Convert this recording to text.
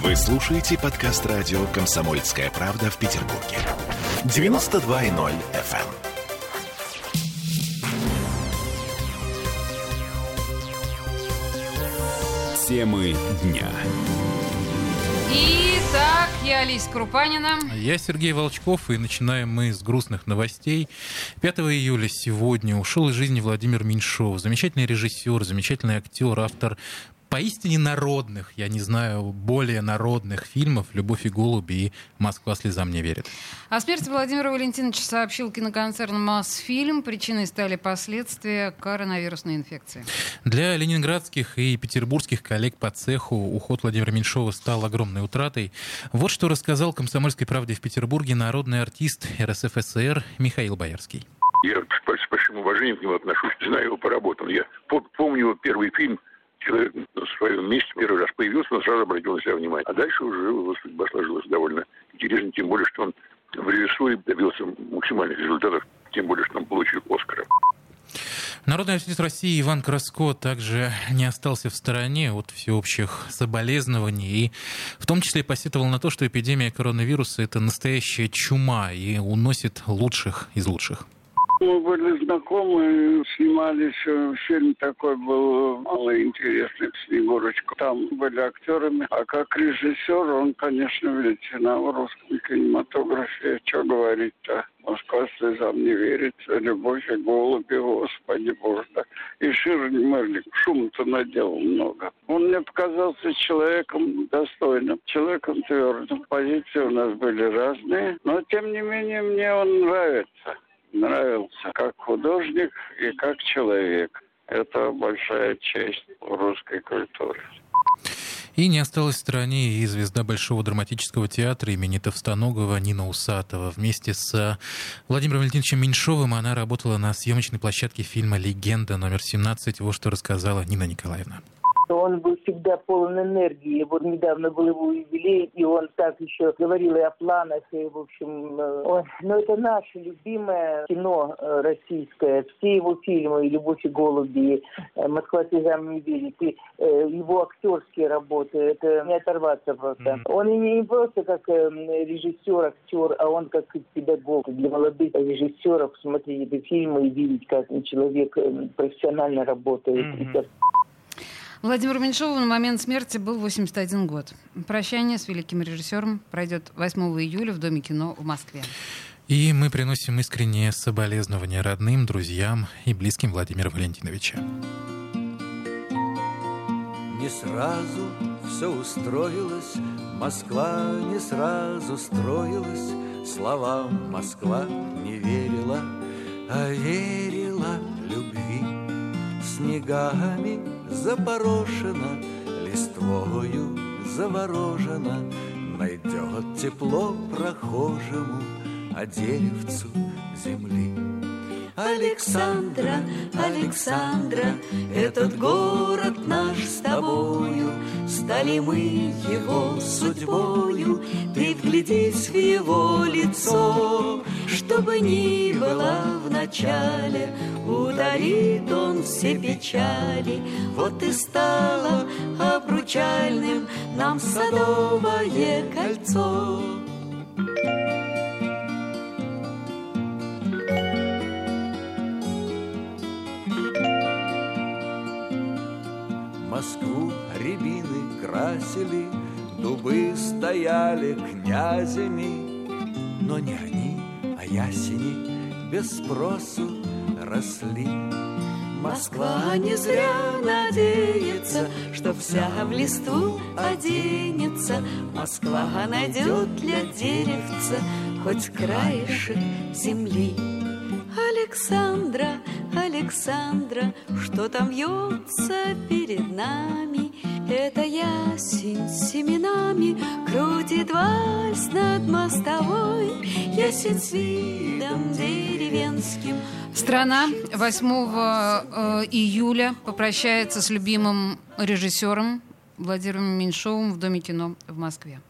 Вы слушаете подкаст радио «Комсомольская правда» в Петербурге. 92.0 FM. Темы дня. Итак, я Олеся Крупанина. Я Сергей Волчков, и начинаем мы с грустных новостей. 5 июля сегодня ушел из жизни Владимир Меньшов. Замечательный режиссер, замечательный актер, автор поистине народных, я не знаю, более народных фильмов «Любовь и голуби» и «Москва слезам не верит». О смерти Владимира Валентиновича сообщил киноконцерн «Мосфильм». Причиной стали последствия коронавирусной инфекции. Для ленинградских и петербургских коллег по цеху уход Владимира Меньшова стал огромной утратой. Вот что рассказал «Комсомольской правде» в Петербурге народный артист РСФСР Михаил Боярский. Я с большим уважением к нему отношусь, знаю его по работам. Я помню его первый фильм человек на своем месте первый раз появился, он сразу обратил на себя внимание. А дальше уже его судьба сложилась довольно интересно, тем более, что он в режиссуре добился максимальных результатов, тем более, что он получил Оскара. Народный артист России Иван Краско также не остался в стороне от всеобщих соболезнований и в том числе посетовал на то, что эпидемия коронавируса – это настоящая чума и уносит лучших из лучших. Мы были знакомы, снимали еще фильм такой был малоинтересный «Снегурочка». Там были актерами. А как режиссер он, конечно, величина в русском кинематографе. Что говорить-то? Москва слезам не верит, любовь и голуби, господи боже. И Ширни Мерлик шум-то наделал много. Он мне показался человеком достойным, человеком твердым. Позиции у нас были разные, но тем не менее мне он нравится нравился как художник и как человек. Это большая честь русской культуре. И не осталась в стороне и звезда Большого драматического театра имени Товстоногова Нина Усатова. Вместе с Владимиром Валентиновичем Меньшовым она работала на съемочной площадке фильма «Легенда» номер 17. Вот что рассказала Нина Николаевна он был всегда полон энергии. Вот недавно был его юбилей, и он так еще говорил и о планах, и, в общем, э, он, но это наше любимое кино э, российское. Все его фильмы, и «Любовь и голуби», э, «Москва слезам не верит», и его актерские работы, это не оторваться просто. Mm-hmm. Он не просто как режиссер, актер, а он как педагог. Для молодых режиссеров смотреть эти фильмы и видеть, как человек профессионально работает. Mm-hmm. Владимиру Меньшову на момент смерти был 81 год. Прощание с великим режиссером пройдет 8 июля в Доме кино в Москве. И мы приносим искренние соболезнования родным, друзьям и близким Владимира Валентиновича. Не сразу все устроилось, Москва не сразу строилась, Словам Москва не верила, а верила любви снегами запорошена, листвою заворожена, Найдет тепло прохожему, а деревцу земли. Александра, Александра, этот город наш с тобою, Стали мы его судьбою, Ты вглядись в его лицо, Чтобы ни было в начале, Удалит он все печали, Вот и стало обручальным Нам садовое кольцо. Москву рябины красили, Дубы стояли князями, Но не они, а ясени без спросу росли. Москва не зря надеется, Что вся в листву оденется. Москва найдет для деревца Хоть краешек земли. Александра, Александра, что там вьется перед нами? Это ясень с семенами Крутит вальс над мостовой Ясень с видом деревенским Страна 8 э, июля попрощается с любимым режиссером Владимиром Меньшовым в Доме кино в Москве.